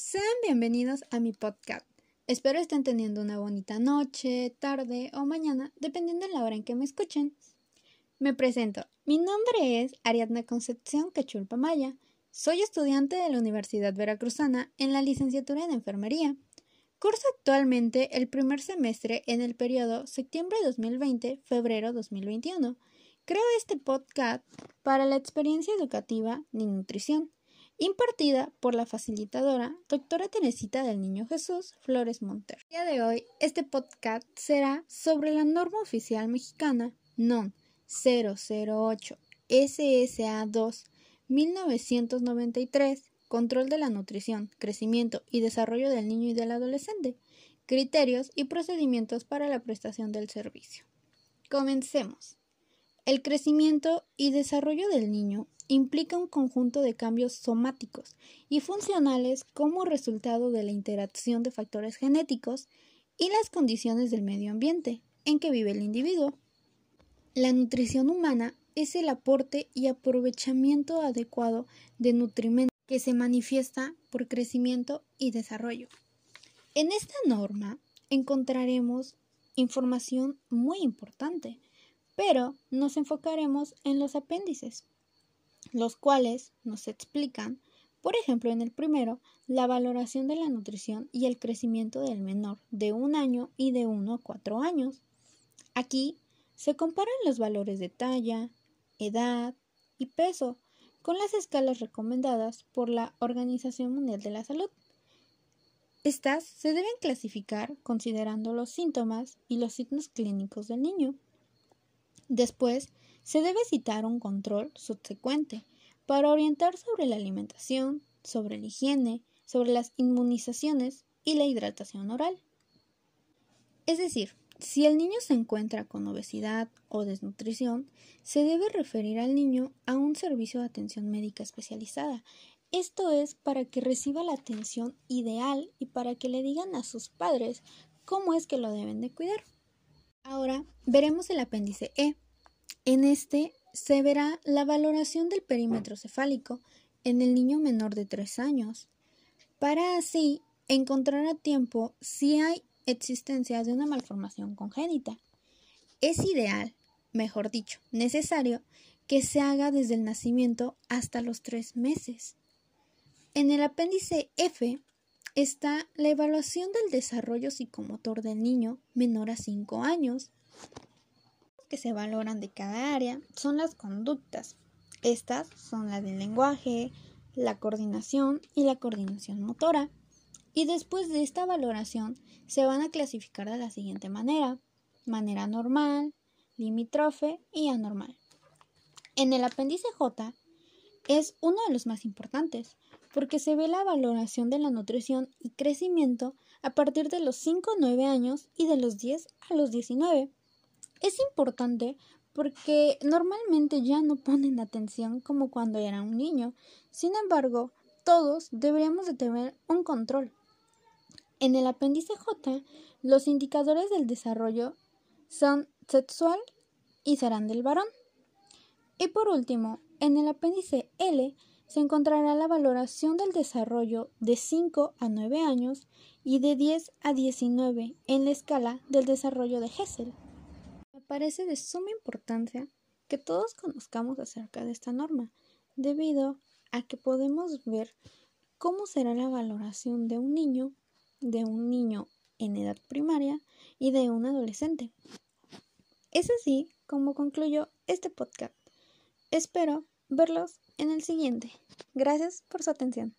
Sean bienvenidos a mi podcast. Espero estén teniendo una bonita noche, tarde o mañana, dependiendo de la hora en que me escuchen. Me presento. Mi nombre es Ariadna Concepción Quechulpa Maya. Soy estudiante de la Universidad Veracruzana en la licenciatura en Enfermería. Curso actualmente el primer semestre en el periodo septiembre 2020-febrero 2021. Creo este podcast para la experiencia educativa de nutrición impartida por la facilitadora doctora Teresita del Niño Jesús Flores Monter. El día de hoy, este podcast será sobre la norma oficial mexicana NON 008 SSA 2 1993 Control de la nutrición, crecimiento y desarrollo del niño y del adolescente, criterios y procedimientos para la prestación del servicio. Comencemos. El crecimiento y desarrollo del niño implica un conjunto de cambios somáticos y funcionales como resultado de la interacción de factores genéticos y las condiciones del medio ambiente en que vive el individuo. La nutrición humana es el aporte y aprovechamiento adecuado de nutrimentos que se manifiesta por crecimiento y desarrollo. En esta norma encontraremos información muy importante, pero nos enfocaremos en los apéndices los cuales nos explican, por ejemplo, en el primero, la valoración de la nutrición y el crecimiento del menor de un año y de uno a cuatro años. Aquí se comparan los valores de talla, edad y peso con las escalas recomendadas por la Organización Mundial de la Salud. Estas se deben clasificar considerando los síntomas y los signos clínicos del niño. Después, se debe citar un control subsecuente para orientar sobre la alimentación, sobre la higiene, sobre las inmunizaciones y la hidratación oral. Es decir, si el niño se encuentra con obesidad o desnutrición, se debe referir al niño a un servicio de atención médica especializada. Esto es para que reciba la atención ideal y para que le digan a sus padres cómo es que lo deben de cuidar. Ahora veremos el apéndice E, en este se verá la valoración del perímetro cefálico en el niño menor de 3 años, para así encontrar a tiempo si hay existencia de una malformación congénita. Es ideal, mejor dicho, necesario, que se haga desde el nacimiento hasta los 3 meses. En el apéndice F está la evaluación del desarrollo psicomotor del niño menor a 5 años que se valoran de cada área son las conductas. Estas son la del lenguaje, la coordinación y la coordinación motora. Y después de esta valoración se van a clasificar de la siguiente manera. Manera normal, limítrofe y anormal. En el apéndice J es uno de los más importantes porque se ve la valoración de la nutrición y crecimiento a partir de los 5 a 9 años y de los 10 a los 19. Es importante porque normalmente ya no ponen atención como cuando era un niño. Sin embargo, todos deberíamos de tener un control. En el apéndice J, los indicadores del desarrollo son sexual y serán del varón. Y por último, en el apéndice L se encontrará la valoración del desarrollo de 5 a 9 años y de 10 a 19 en la escala del desarrollo de Hessel parece de suma importancia que todos conozcamos acerca de esta norma, debido a que podemos ver cómo será la valoración de un niño, de un niño en edad primaria y de un adolescente. Es así como concluyo este podcast. Espero verlos en el siguiente. Gracias por su atención.